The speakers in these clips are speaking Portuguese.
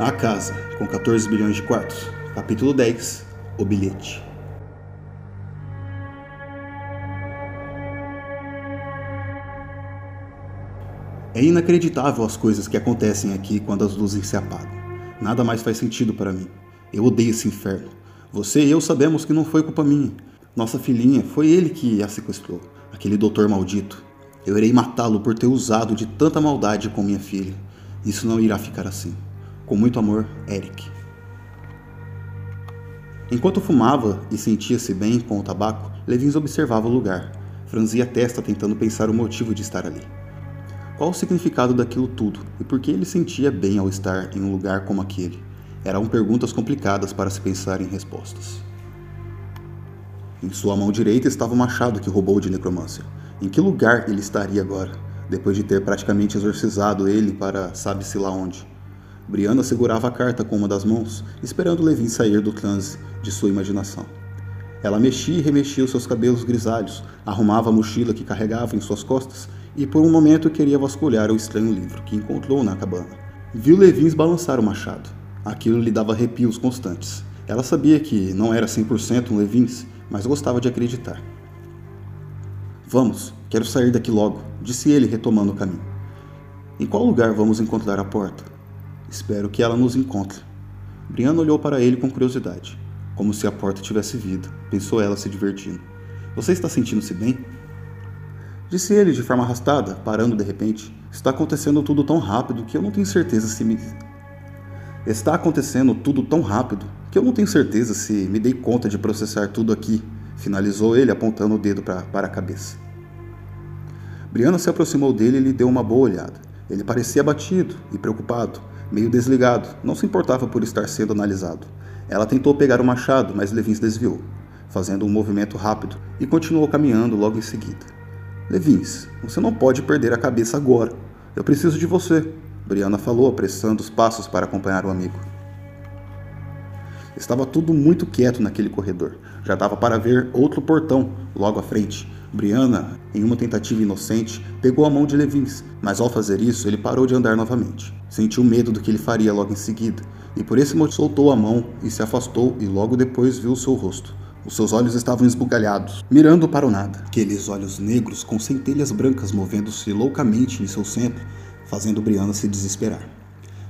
A Casa, com 14 bilhões de quartos. Capítulo 10 O Bilhete. É inacreditável as coisas que acontecem aqui quando as luzes se apagam. Nada mais faz sentido para mim. Eu odeio esse inferno. Você e eu sabemos que não foi culpa minha. Nossa filhinha, foi ele que a sequestrou. Aquele doutor maldito. Eu irei matá-lo por ter usado de tanta maldade com minha filha. Isso não irá ficar assim. Com muito amor, Eric. Enquanto fumava e sentia-se bem com o tabaco, Levins observava o lugar. Franzia a testa tentando pensar o motivo de estar ali. Qual o significado daquilo tudo e por que ele sentia bem ao estar em um lugar como aquele? Eram perguntas complicadas para se pensar em respostas. Em sua mão direita estava o machado que roubou de necromância. Em que lugar ele estaria agora, depois de ter praticamente exorcizado ele para sabe-se lá onde? Brianna segurava a carta com uma das mãos, esperando Levin sair do transe de sua imaginação. Ela mexia e remexia os seus cabelos grisalhos, arrumava a mochila que carregava em suas costas e por um momento queria vasculhar o estranho livro que encontrou na cabana. Viu Levins balançar o machado. Aquilo lhe dava arrepios constantes. Ela sabia que não era 100% um Levins, mas gostava de acreditar. Vamos, quero sair daqui logo, disse ele retomando o caminho. Em qual lugar vamos encontrar a porta? Espero que ela nos encontre. Brianna olhou para ele com curiosidade, como se a porta tivesse vida, pensou ela se divertindo. Você está sentindo-se bem? Disse ele de forma arrastada, parando de repente. Está acontecendo tudo tão rápido que eu não tenho certeza se me. Está acontecendo tudo tão rápido que eu não tenho certeza se me dei conta de processar tudo aqui, finalizou ele apontando o dedo pra, para a cabeça. Brianna se aproximou dele e lhe deu uma boa olhada. Ele parecia abatido e preocupado, meio desligado, não se importava por estar sendo analisado. Ela tentou pegar o machado, mas Levin se desviou, fazendo um movimento rápido, e continuou caminhando logo em seguida. Levins, você não pode perder a cabeça agora. Eu preciso de você, Brianna falou, apressando os passos para acompanhar o amigo. Estava tudo muito quieto naquele corredor. Já dava para ver outro portão logo à frente, Brianna, em uma tentativa inocente, pegou a mão de Levins, mas ao fazer isso ele parou de andar novamente. Sentiu medo do que ele faria logo em seguida, e por esse motivo soltou a mão e se afastou e logo depois viu seu rosto. Os seus olhos estavam esbugalhados, mirando para o nada. Aqueles olhos negros com centelhas brancas movendo-se loucamente em seu centro, fazendo Brianna se desesperar.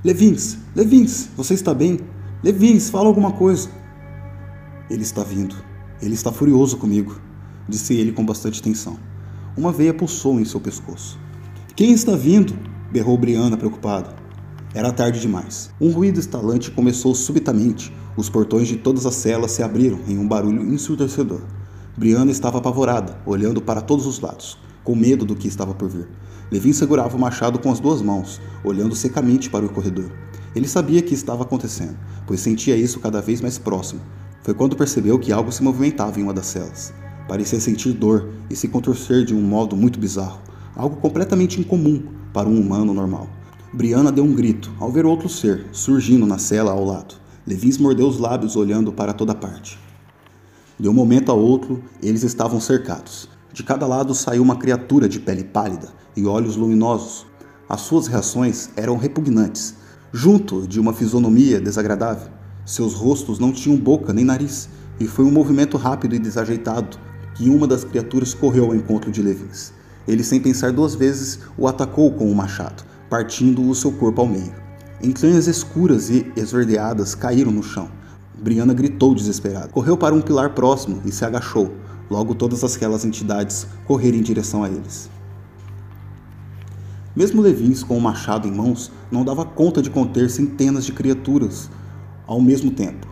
Levins, Levins, você está bem? Levins, fala alguma coisa. Ele está vindo. Ele está furioso comigo disse ele com bastante tensão. Uma veia pulsou em seu pescoço. Quem está vindo? berrou Brianna preocupada. Era tarde demais. Um ruído estalante começou subitamente. Os portões de todas as celas se abriram em um barulho ensurdecedor. Brianna estava apavorada, olhando para todos os lados, com medo do que estava por vir. Levin segurava o machado com as duas mãos, olhando secamente para o corredor. Ele sabia que estava acontecendo, pois sentia isso cada vez mais próximo. Foi quando percebeu que algo se movimentava em uma das celas. Parecia sentir dor e se contorcer de um modo muito bizarro, algo completamente incomum para um humano normal. Brianna deu um grito ao ver outro ser surgindo na cela ao lado. Levins mordeu os lábios olhando para toda parte. De um momento a outro, eles estavam cercados. De cada lado saiu uma criatura de pele pálida e olhos luminosos. As suas reações eram repugnantes, junto de uma fisionomia desagradável. Seus rostos não tinham boca nem nariz, e foi um movimento rápido e desajeitado que uma das criaturas correu ao encontro de Levins. Ele, sem pensar duas vezes, o atacou com o um machado, partindo o seu corpo ao meio. Entranhas escuras e esverdeadas caíram no chão. Brianna gritou desesperada. Correu para um pilar próximo e se agachou. Logo todas aquelas entidades correram em direção a eles. Mesmo Levins, com o machado em mãos, não dava conta de conter centenas de criaturas ao mesmo tempo.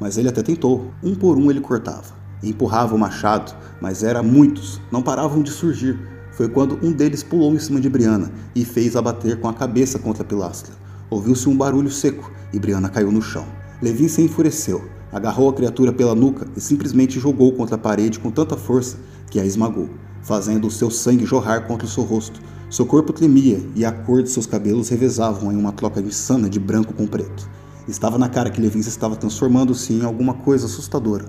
Mas ele até tentou. Um por um ele cortava empurrava o machado, mas eram muitos, não paravam de surgir. Foi quando um deles pulou em cima de Briana e fez abater com a cabeça contra a pilastra. Ouviu-se um barulho seco e Briana caiu no chão. Levi se enfureceu, agarrou a criatura pela nuca e simplesmente jogou contra a parede com tanta força que a esmagou, fazendo o seu sangue jorrar contra o seu rosto. Seu corpo tremia e a cor de seus cabelos revezavam em uma troca insana de branco com preto. Estava na cara que Levin estava transformando-se em alguma coisa assustadora,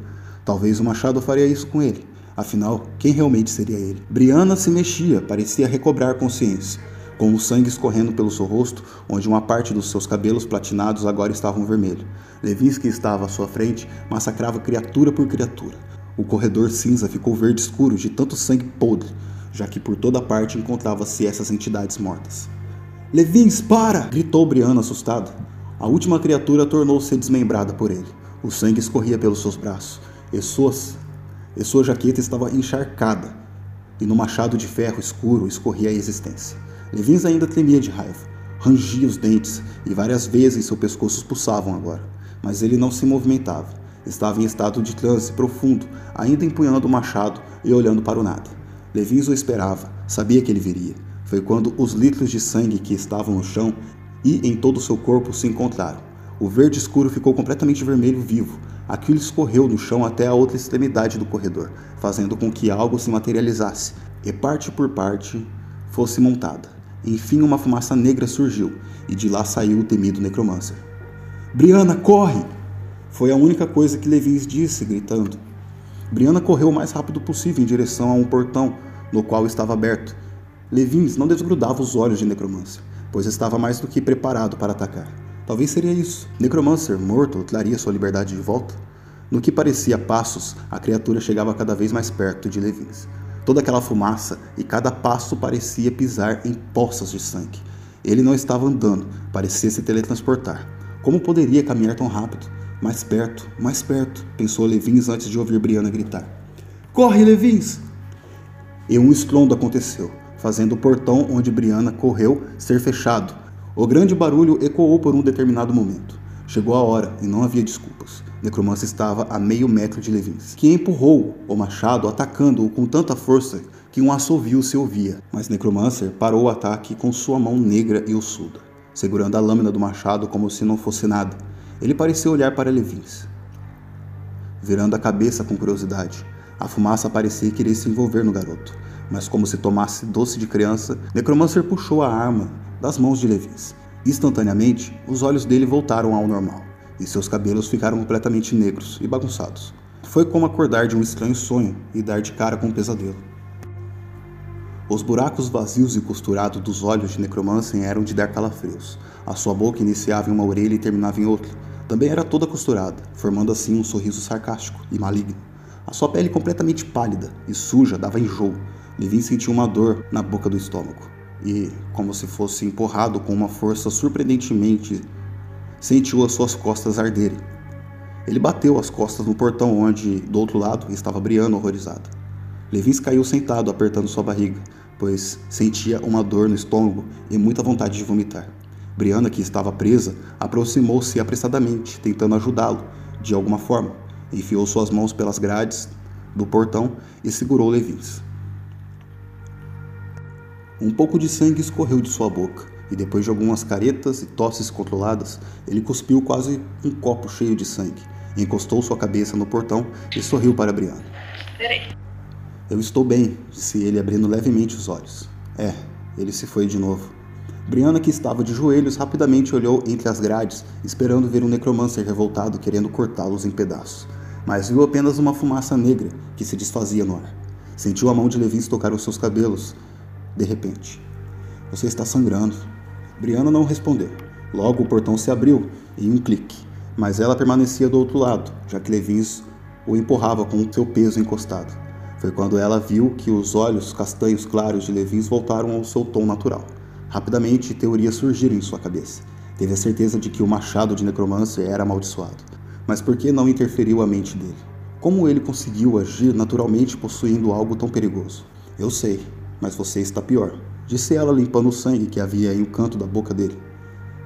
Talvez o machado faria isso com ele. Afinal, quem realmente seria ele? Brianna se mexia, parecia recobrar consciência. com o sangue escorrendo pelo seu rosto, onde uma parte dos seus cabelos platinados agora estavam vermelho. Levinsky estava à sua frente, massacrava criatura por criatura. O corredor cinza ficou verde escuro de tanto sangue podre, já que por toda parte encontrava-se essas entidades mortas. Levins, para! gritou Brianna assustado. A última criatura tornou-se desmembrada por ele. O sangue escorria pelos seus braços, suas, e sua jaqueta estava encharcada, e no machado de ferro escuro escorria a existência. Levins ainda tremia de raiva, rangia os dentes e várias vezes seu pescoço pulsavam agora, mas ele não se movimentava. Estava em estado de transe profundo, ainda empunhando o machado e olhando para o nada. Levins o esperava, sabia que ele viria. Foi quando os litros de sangue que estavam no chão e em todo o seu corpo se encontraram. O verde escuro ficou completamente vermelho vivo. Aquilo escorreu no chão até a outra extremidade do corredor, fazendo com que algo se materializasse e parte por parte fosse montada. Enfim, uma fumaça negra surgiu e de lá saiu o temido necromancer. Briana, corre! Foi a única coisa que Levins disse, gritando. Briana correu o mais rápido possível em direção a um portão, no qual estava aberto. Levins não desgrudava os olhos de Necromancer, pois estava mais do que preparado para atacar. Talvez seria isso. Necromancer, morto, traria sua liberdade de volta? No que parecia passos, a criatura chegava cada vez mais perto de Levins. Toda aquela fumaça e cada passo parecia pisar em poças de sangue. Ele não estava andando, parecia se teletransportar. Como poderia caminhar tão rápido? Mais perto, mais perto, pensou Levins antes de ouvir Brianna gritar. Corre, Levins! E um estrondo aconteceu, fazendo o portão onde Brianna correu ser fechado o grande barulho ecoou por um determinado momento. Chegou a hora e não havia desculpas. Necromancer estava a meio metro de Levins, que empurrou o machado, atacando-o com tanta força que um assovio se ouvia. Mas Necromancer parou o ataque com sua mão negra e ossuda, segurando a lâmina do machado como se não fosse nada. Ele parecia olhar para Levins, virando a cabeça com curiosidade. A fumaça parecia querer se envolver no garoto, mas como se tomasse doce de criança, Necromancer puxou a arma das mãos de Levis. Instantaneamente, os olhos dele voltaram ao normal e seus cabelos ficaram completamente negros e bagunçados. Foi como acordar de um estranho sonho e dar de cara com um pesadelo. Os buracos vazios e costurados dos olhos de Necromancer eram de dar calafrios. A sua boca iniciava em uma orelha e terminava em outra. Também era toda costurada, formando assim um sorriso sarcástico e maligno. A sua pele completamente pálida e suja dava enjoo. Levin sentiu uma dor na boca do estômago e, como se fosse empurrado com uma força surpreendentemente, sentiu as suas costas arderem. Ele bateu as costas no portão onde, do outro lado, estava Briano horrorizado. Levins caiu sentado, apertando sua barriga, pois sentia uma dor no estômago e muita vontade de vomitar. Briana, que estava presa, aproximou-se apressadamente, tentando ajudá-lo de alguma forma. Enfiou suas mãos pelas grades do portão e segurou Levins. Um pouco de sangue escorreu de sua boca, e depois de algumas caretas e tosses controladas, ele cuspiu quase um copo cheio de sangue, encostou sua cabeça no portão e sorriu para Brianna. Eu estou bem, disse ele abrindo levemente os olhos. É, ele se foi de novo. Brianna, que estava de joelhos, rapidamente olhou entre as grades, esperando ver um necromancer revoltado querendo cortá-los em pedaços, mas viu apenas uma fumaça negra que se desfazia no ar. Sentiu a mão de Levins tocar os seus cabelos, de repente. Você está sangrando. Brianna não respondeu. Logo o portão se abriu em um clique, mas ela permanecia do outro lado, já que Levins o empurrava com seu peso encostado. Foi quando ela viu que os olhos castanhos claros de Levins voltaram ao seu tom natural. Rapidamente, teorias surgiram em sua cabeça. Teve a certeza de que o machado de necromancer era amaldiçoado. Mas por que não interferiu a mente dele? Como ele conseguiu agir naturalmente possuindo algo tão perigoso? Eu sei, mas você está pior, disse ela limpando o sangue que havia em o canto da boca dele.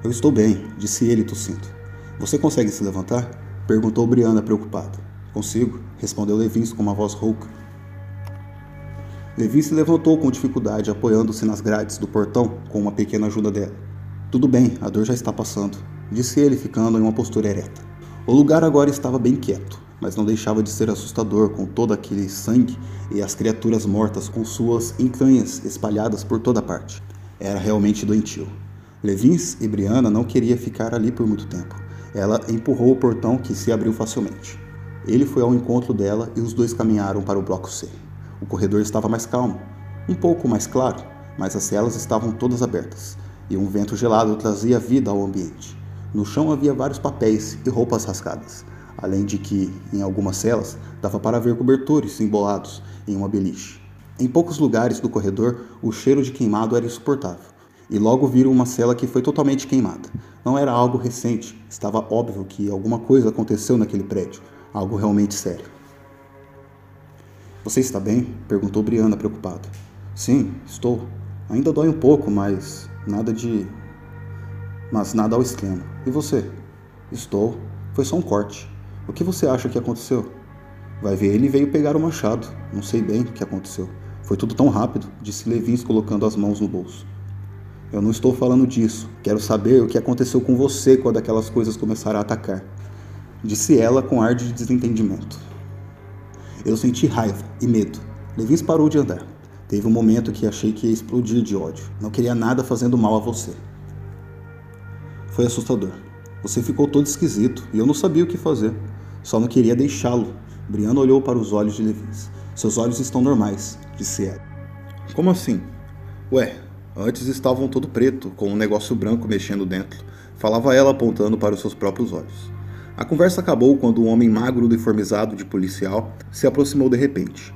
Eu estou bem, disse ele tossindo. Você consegue se levantar? perguntou Brianna preocupada. Consigo, respondeu Levins com uma voz rouca. Levin se levantou com dificuldade, apoiando-se nas grades do portão com uma pequena ajuda dela. Tudo bem, a dor já está passando, disse ele, ficando em uma postura ereta. O lugar agora estava bem quieto mas não deixava de ser assustador com todo aquele sangue e as criaturas mortas com suas entranhas espalhadas por toda parte. Era realmente doentio. Levins e Brianna não queria ficar ali por muito tempo. Ela empurrou o portão que se abriu facilmente. Ele foi ao encontro dela e os dois caminharam para o bloco C. O corredor estava mais calmo, um pouco mais claro, mas as celas estavam todas abertas e um vento gelado trazia vida ao ambiente. No chão havia vários papéis e roupas rasgadas, além de que, em algumas celas, dava para ver cobertores embolados em uma beliche. Em poucos lugares do corredor, o cheiro de queimado era insuportável, e logo viram uma cela que foi totalmente queimada. Não era algo recente, estava óbvio que alguma coisa aconteceu naquele prédio, algo realmente sério. Você está bem? perguntou Briana preocupada. Sim, estou. Ainda dói um pouco, mas nada de. Mas nada ao extremo. E você? Estou. Foi só um corte. O que você acha que aconteceu? Vai ver, ele veio pegar o machado. Não sei bem o que aconteceu. Foi tudo tão rápido, disse Levins colocando as mãos no bolso. Eu não estou falando disso. Quero saber o que aconteceu com você quando aquelas coisas começaram a atacar. Disse ela com ar de desentendimento. Eu senti raiva e medo. Levins parou de andar. Teve um momento que achei que ia explodir de ódio. Não queria nada fazendo mal a você. Foi assustador. Você ficou todo esquisito e eu não sabia o que fazer. Só não queria deixá-lo. Brianna olhou para os olhos de Levins. Seus olhos estão normais, disse ela. Como assim? Ué, antes estavam todo preto, com um negócio branco mexendo dentro. Falava ela apontando para os seus próprios olhos. A conversa acabou quando um homem magro uniformizado de policial se aproximou de repente.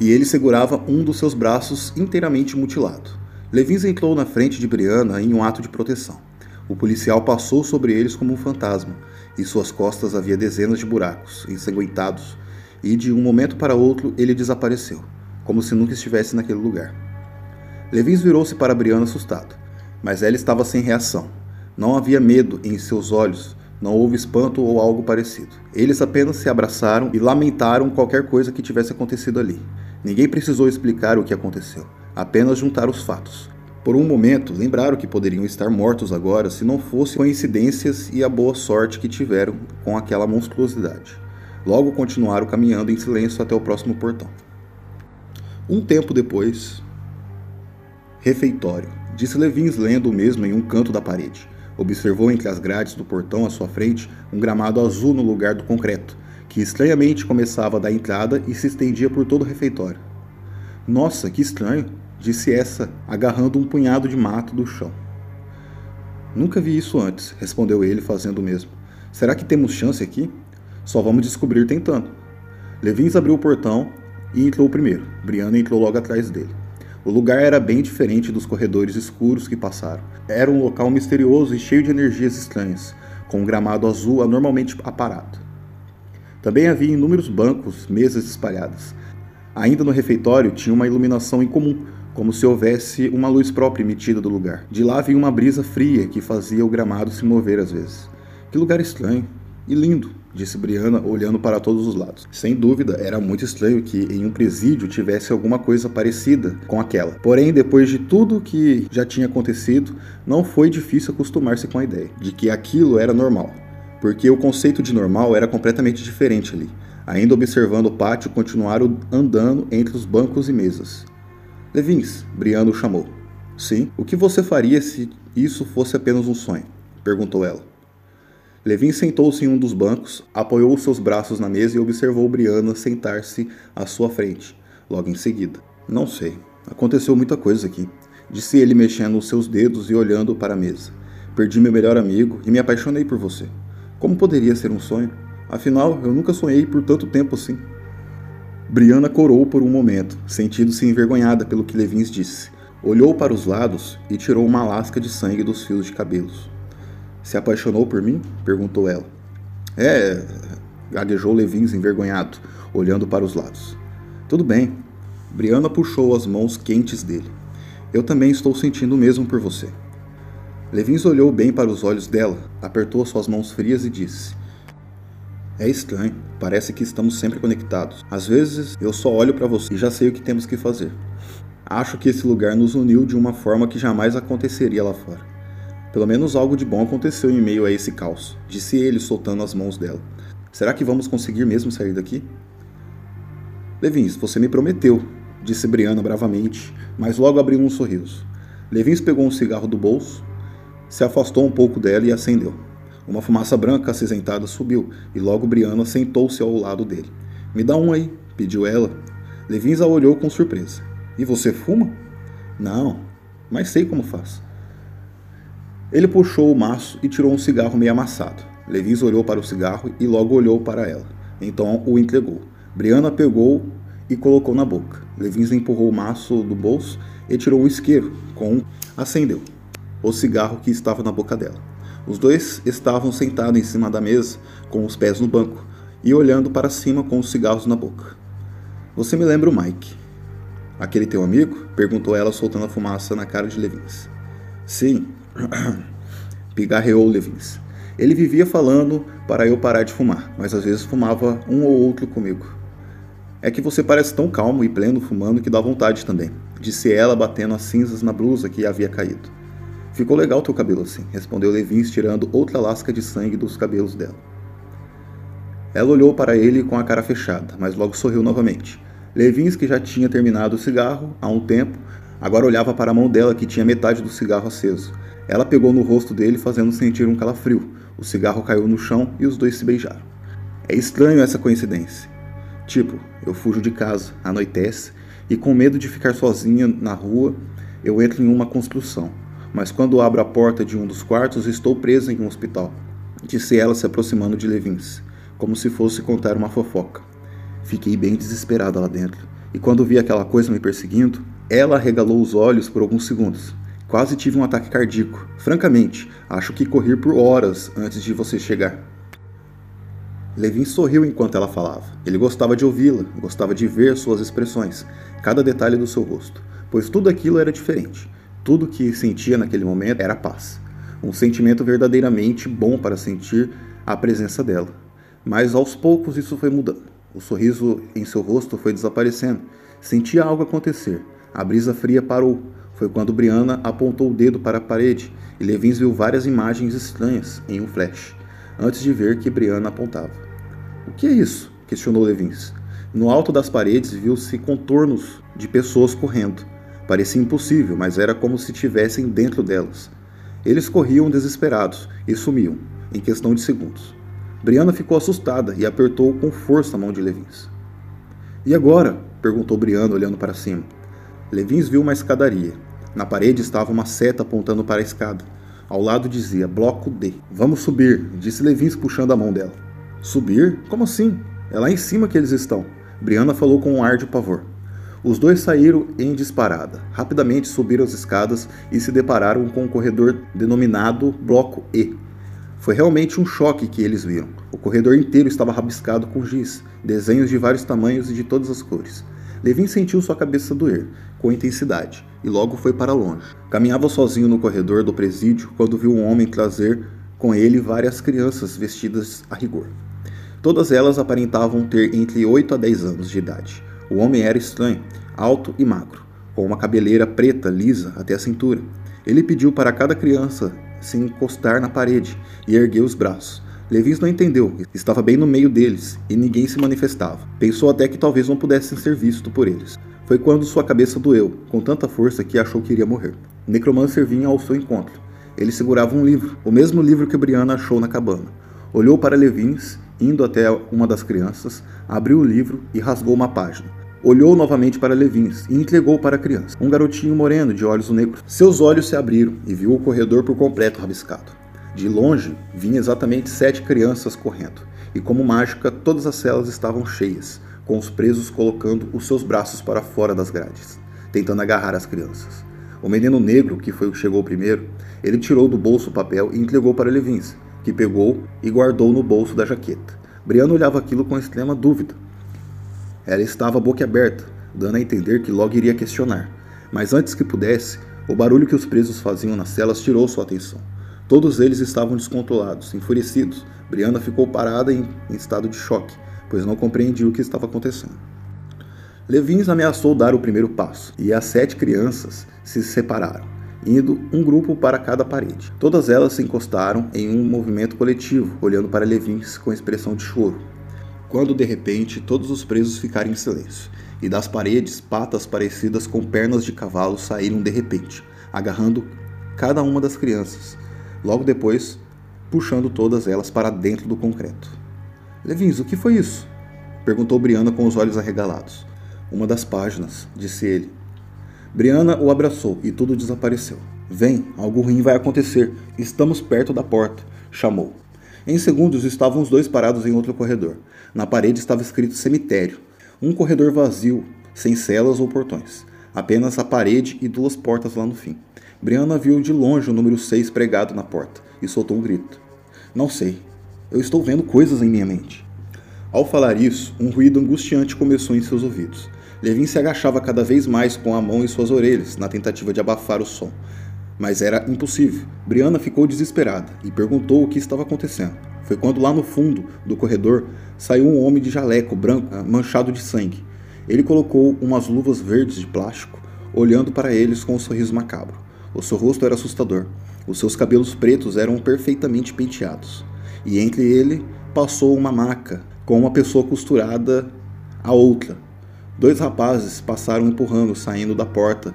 E ele segurava um dos seus braços inteiramente mutilado. Levins entrou na frente de Brianna em um ato de proteção. O policial passou sobre eles como um fantasma, e suas costas havia dezenas de buracos, ensanguentados, e de um momento para outro ele desapareceu, como se nunca estivesse naquele lugar. Levins virou-se para Brianna assustado, mas ela estava sem reação. Não havia medo em seus olhos, não houve espanto ou algo parecido. Eles apenas se abraçaram e lamentaram qualquer coisa que tivesse acontecido ali. Ninguém precisou explicar o que aconteceu, apenas juntar os fatos. Por um momento, lembraram que poderiam estar mortos agora se não fossem coincidências e a boa sorte que tiveram com aquela monstruosidade. Logo continuaram caminhando em silêncio até o próximo portão. Um tempo depois, refeitório, disse Levins lendo o mesmo em um canto da parede. Observou entre as grades do portão à sua frente um gramado azul no lugar do concreto, que estranhamente começava da entrada e se estendia por todo o refeitório. Nossa, que estranho, disse essa, agarrando um punhado de mato do chão. Nunca vi isso antes, respondeu ele, fazendo o mesmo. Será que temos chance aqui? Só vamos descobrir tentando. Levins abriu o portão e entrou primeiro. Brianna entrou logo atrás dele. O lugar era bem diferente dos corredores escuros que passaram. Era um local misterioso e cheio de energias estranhas, com um gramado azul anormalmente aparado. Também havia inúmeros bancos, mesas espalhadas. Ainda no refeitório tinha uma iluminação incomum, como se houvesse uma luz própria emitida do lugar. De lá vinha uma brisa fria que fazia o gramado se mover às vezes. Que lugar estranho e lindo disse Brianna, olhando para todos os lados. Sem dúvida, era muito estranho que em um presídio tivesse alguma coisa parecida com aquela. Porém, depois de tudo que já tinha acontecido, não foi difícil acostumar-se com a ideia de que aquilo era normal, porque o conceito de normal era completamente diferente ali. Ainda observando o pátio, continuaram andando entre os bancos e mesas. Levins, Brianna o chamou. Sim, o que você faria se isso fosse apenas um sonho? perguntou ela. Levin sentou-se em um dos bancos, apoiou seus braços na mesa e observou Brianna sentar-se à sua frente, logo em seguida. Não sei. Aconteceu muita coisa aqui, disse ele mexendo os seus dedos e olhando para a mesa. Perdi meu melhor amigo e me apaixonei por você. Como poderia ser um sonho? Afinal, eu nunca sonhei por tanto tempo assim. Brianna corou por um momento, sentindo-se envergonhada pelo que Levins disse. Olhou para os lados e tirou uma lasca de sangue dos fios de cabelos. Se apaixonou por mim? perguntou ela. É, gaguejou Levins envergonhado, olhando para os lados. Tudo bem. Brianna puxou as mãos quentes dele. Eu também estou sentindo o mesmo por você. Levins olhou bem para os olhos dela, apertou suas mãos frias e disse: É estranho, parece que estamos sempre conectados. Às vezes eu só olho para você e já sei o que temos que fazer. Acho que esse lugar nos uniu de uma forma que jamais aconteceria lá fora. Pelo menos algo de bom aconteceu em meio a esse caos, disse ele, soltando as mãos dela. Será que vamos conseguir mesmo sair daqui? Levins, você me prometeu, disse Brianna bravamente, mas logo abriu um sorriso. Levins pegou um cigarro do bolso, se afastou um pouco dela e acendeu. Uma fumaça branca acinzentada subiu e logo Brianna sentou-se ao lado dele. Me dá um aí, pediu ela. Levins a olhou com surpresa. E você fuma? Não, mas sei como faz. Ele puxou o maço e tirou um cigarro meio amassado. Levins olhou para o cigarro e logo olhou para ela. Então o entregou. Brianna pegou e colocou na boca. Levins empurrou o maço do bolso e tirou um isqueiro com acendeu o cigarro que estava na boca dela. Os dois estavam sentados em cima da mesa, com os pés no banco, e olhando para cima com os cigarros na boca. Você me lembra o Mike. Aquele teu amigo? perguntou ela, soltando a fumaça na cara de Levins. Sim, pigarreou Levins. Ele vivia falando para eu parar de fumar, mas às vezes fumava um ou outro comigo. É que você parece tão calmo e pleno fumando que dá vontade também, disse ela, batendo as cinzas na blusa que havia caído. Ficou legal teu cabelo assim, respondeu Levins, tirando outra lasca de sangue dos cabelos dela. Ela olhou para ele com a cara fechada, mas logo sorriu novamente. Levins, que já tinha terminado o cigarro há um tempo, agora olhava para a mão dela que tinha metade do cigarro aceso. Ela pegou no rosto dele, fazendo sentir um calafrio. O cigarro caiu no chão e os dois se beijaram. É estranho essa coincidência. Tipo, eu fujo de casa, anoitece, e com medo de ficar sozinha na rua, eu entro em uma construção. Mas quando abro a porta de um dos quartos, estou presa em um hospital. Disse ela se aproximando de Levins como se fosse contar uma fofoca. Fiquei bem desesperada lá dentro, e quando vi aquela coisa me perseguindo, ela arregalou os olhos por alguns segundos. Quase tive um ataque cardíaco. Francamente, acho que corri por horas antes de você chegar. Levin sorriu enquanto ela falava. Ele gostava de ouvi-la, gostava de ver suas expressões, cada detalhe do seu rosto, pois tudo aquilo era diferente. Tudo que sentia naquele momento era paz. Um sentimento verdadeiramente bom para sentir a presença dela. Mas aos poucos isso foi mudando. O sorriso em seu rosto foi desaparecendo. Sentia algo acontecer. A brisa fria parou. Foi quando Brianna apontou o dedo para a parede e Levins viu várias imagens estranhas em um flash, antes de ver que Brianna apontava. O que é isso? questionou Levins. No alto das paredes viu-se contornos de pessoas correndo. Parecia impossível, mas era como se estivessem dentro delas. Eles corriam desesperados e sumiam, em questão de segundos. Brianna ficou assustada e apertou com força a mão de Levins. E agora? perguntou Brianna olhando para cima. Levins viu uma escadaria. Na parede estava uma seta apontando para a escada. Ao lado dizia Bloco D. Vamos subir, disse Levins puxando a mão dela. Subir? Como assim? É lá em cima que eles estão. Brianna falou com um ar de pavor. Os dois saíram em disparada. Rapidamente subiram as escadas e se depararam com um corredor denominado Bloco E, foi realmente um choque que eles viram. O corredor inteiro estava rabiscado com giz, desenhos de vários tamanhos e de todas as cores. Levin sentiu sua cabeça doer, com intensidade, e logo foi para longe. Caminhava sozinho no corredor do presídio quando viu um homem trazer com ele várias crianças vestidas a rigor. Todas elas aparentavam ter entre 8 a 10 anos de idade. O homem era estranho, alto e magro, com uma cabeleira preta lisa até a cintura. Ele pediu para cada criança se encostar na parede e ergueu os braços. Levins não entendeu, estava bem no meio deles e ninguém se manifestava. Pensou até que talvez não pudessem ser vistos por eles. Foi quando sua cabeça doeu, com tanta força que achou que iria morrer. O necromancer vinha ao seu encontro. Ele segurava um livro, o mesmo livro que Brianna achou na cabana. Olhou para Levins, indo até uma das crianças, abriu o livro e rasgou uma página. Olhou novamente para Levins e entregou para a criança, um garotinho moreno de olhos negros. Seus olhos se abriram e viu o corredor por completo rabiscado. De longe, vinha exatamente sete crianças correndo, e como mágica, todas as celas estavam cheias, com os presos colocando os seus braços para fora das grades, tentando agarrar as crianças. O menino negro, que foi o que chegou primeiro, ele tirou do bolso o papel e entregou para Levins, que pegou e guardou no bolso da jaqueta. Briano olhava aquilo com extrema dúvida, ela estava boquiaberta, dando a entender que logo iria questionar. Mas antes que pudesse, o barulho que os presos faziam nas celas tirou sua atenção. Todos eles estavam descontrolados, enfurecidos. Brianna ficou parada em, em estado de choque, pois não compreendia o que estava acontecendo. Levins ameaçou dar o primeiro passo, e as sete crianças se separaram, indo um grupo para cada parede. Todas elas se encostaram em um movimento coletivo, olhando para Levins com expressão de choro quando de repente todos os presos ficaram em silêncio, e das paredes patas parecidas com pernas de cavalo saíram de repente, agarrando cada uma das crianças, logo depois puxando todas elas para dentro do concreto. Levins, o que foi isso? perguntou Briana com os olhos arregalados. Uma das páginas, disse ele. Brianna o abraçou e tudo desapareceu. Vem, algo ruim vai acontecer. Estamos perto da porta, chamou. Em segundos estavam os dois parados em outro corredor. Na parede estava escrito cemitério. Um corredor vazio, sem celas ou portões. Apenas a parede e duas portas lá no fim. Brianna viu de longe o número 6 pregado na porta e soltou um grito. Não sei. Eu estou vendo coisas em minha mente. Ao falar isso, um ruído angustiante começou em seus ouvidos. Levin se agachava cada vez mais com a mão em suas orelhas, na tentativa de abafar o som. Mas era impossível. Brianna ficou desesperada e perguntou o que estava acontecendo. Foi quando lá no fundo do corredor saiu um homem de jaleco branco, ah, manchado de sangue. Ele colocou umas luvas verdes de plástico, olhando para eles com um sorriso macabro. O seu rosto era assustador. Os seus cabelos pretos eram perfeitamente penteados. E entre ele passou uma maca com uma pessoa costurada a outra. Dois rapazes passaram empurrando, saindo da porta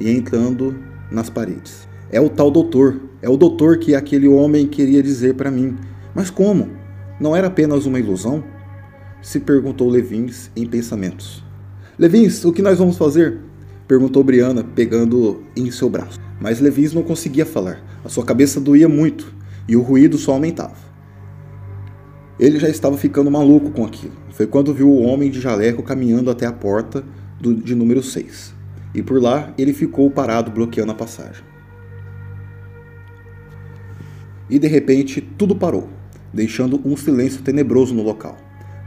e entrando nas paredes. É o tal doutor, é o doutor que aquele homem queria dizer para mim. Mas como? Não era apenas uma ilusão? Se perguntou Levins em pensamentos. Levins, o que nós vamos fazer? Perguntou Briana, pegando em seu braço. Mas Levins não conseguia falar. A sua cabeça doía muito e o ruído só aumentava. Ele já estava ficando maluco com aquilo. Foi quando viu o homem de jaleco caminhando até a porta do, de número 6 e por lá ele ficou parado bloqueando a passagem. E de repente tudo parou, deixando um silêncio tenebroso no local.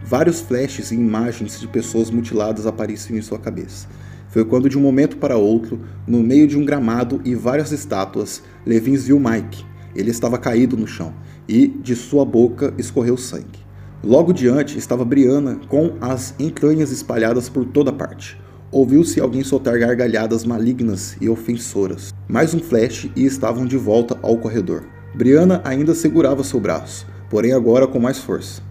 Vários flashes e imagens de pessoas mutiladas apareciam em sua cabeça. Foi quando, de um momento para outro, no meio de um gramado e várias estátuas, Levins viu Mike. Ele estava caído no chão e de sua boca escorreu sangue. Logo diante estava Brianna com as entranhas espalhadas por toda parte. Ouviu-se alguém soltar gargalhadas malignas e ofensoras. Mais um flash e estavam de volta ao corredor. Brianna ainda segurava seu braço, porém agora com mais força.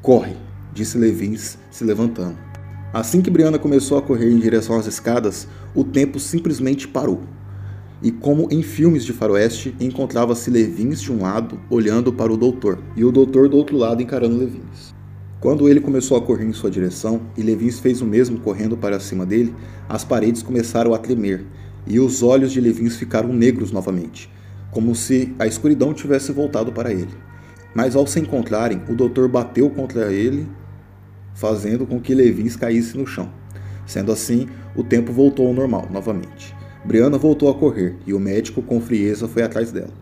Corre, disse Levins, se levantando. Assim que Brianna começou a correr em direção às escadas, o tempo simplesmente parou. E como em filmes de faroeste, encontrava-se Levins de um lado, olhando para o doutor, e o doutor do outro lado encarando Levins. Quando ele começou a correr em sua direção e Levins fez o mesmo correndo para cima dele, as paredes começaram a tremer e os olhos de Levins ficaram negros novamente, como se a escuridão tivesse voltado para ele. Mas ao se encontrarem, o doutor bateu contra ele, fazendo com que Levins caísse no chão. Sendo assim, o tempo voltou ao normal novamente. Brianna voltou a correr e o médico, com frieza, foi atrás dela.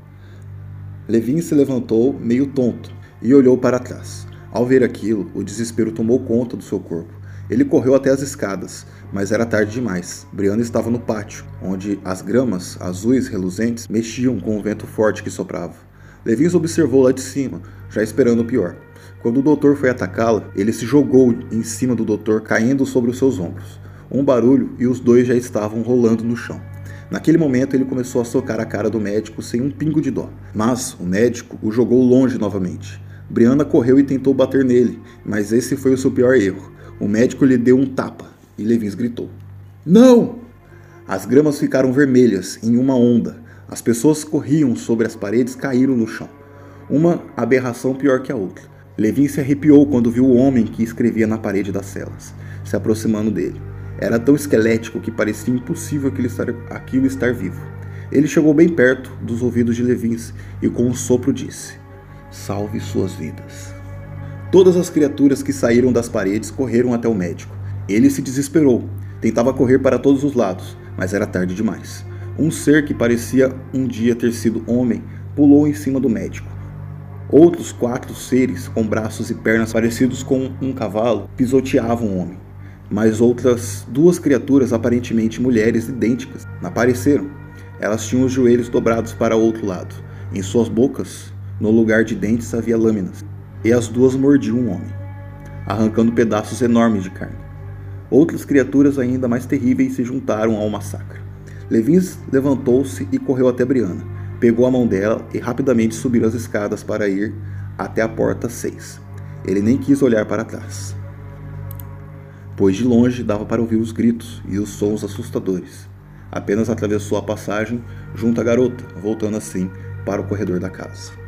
Levin se levantou, meio tonto, e olhou para trás. Ao ver aquilo, o desespero tomou conta do seu corpo. Ele correu até as escadas, mas era tarde demais. Brianna estava no pátio, onde as gramas azuis reluzentes mexiam com o vento forte que soprava. Levins observou lá de cima, já esperando o pior. Quando o doutor foi atacá-la, ele se jogou em cima do doutor, caindo sobre os seus ombros. Um barulho e os dois já estavam rolando no chão. Naquele momento, ele começou a socar a cara do médico sem um pingo de dó, mas o médico o jogou longe novamente. Brianna correu e tentou bater nele, mas esse foi o seu pior erro. O médico lhe deu um tapa e Levins gritou: Não! As gramas ficaram vermelhas, em uma onda. As pessoas corriam sobre as paredes caíram no chão. Uma aberração pior que a outra. Levin se arrepiou quando viu o homem que escrevia na parede das celas, se aproximando dele. Era tão esquelético que parecia impossível aquilo estar, aquilo estar vivo. Ele chegou bem perto dos ouvidos de Levins e com um sopro disse: salve suas vidas. Todas as criaturas que saíram das paredes correram até o médico. Ele se desesperou, tentava correr para todos os lados, mas era tarde demais. Um ser que parecia um dia ter sido homem pulou em cima do médico. Outros quatro seres com braços e pernas parecidos com um cavalo pisoteavam o homem. Mas outras duas criaturas, aparentemente mulheres idênticas, apareceram. Elas tinham os joelhos dobrados para o outro lado. Em suas bocas no lugar de dentes havia lâminas, e as duas mordiam um homem, arrancando pedaços enormes de carne. Outras criaturas ainda mais terríveis se juntaram ao massacre. Levins levantou-se e correu até Briana, pegou a mão dela e rapidamente subiu as escadas para ir até a porta 6. Ele nem quis olhar para trás, pois de longe dava para ouvir os gritos e os sons assustadores. Apenas atravessou a passagem junto à garota, voltando assim para o corredor da casa.